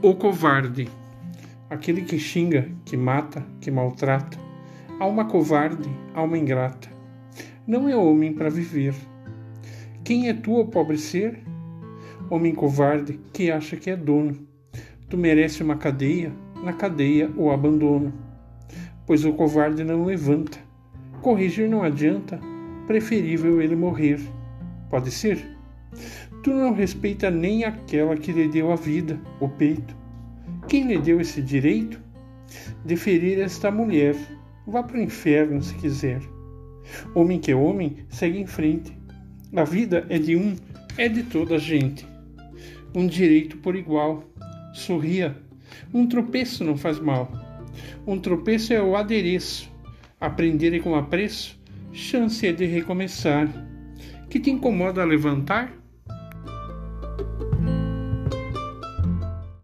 O covarde, aquele que xinga, que mata, que maltrata, alma covarde, alma ingrata, não é homem para viver. Quem é tu, ó pobre ser? Homem covarde que acha que é dono. Tu merece uma cadeia, na cadeia o abandono. Pois o covarde não levanta. Corrigir não adianta, preferível ele morrer. Pode ser? Tu não respeita nem aquela que lhe deu a vida, o peito. Quem lhe deu esse direito? De ferir esta mulher. Vá para o inferno se quiser. Homem que é homem, segue em frente. A vida é de um, é de toda a gente. Um direito por igual. Sorria. Um tropeço não faz mal. Um tropeço é o adereço. Aprender com apreço, chance é de recomeçar. Que te incomoda levantar?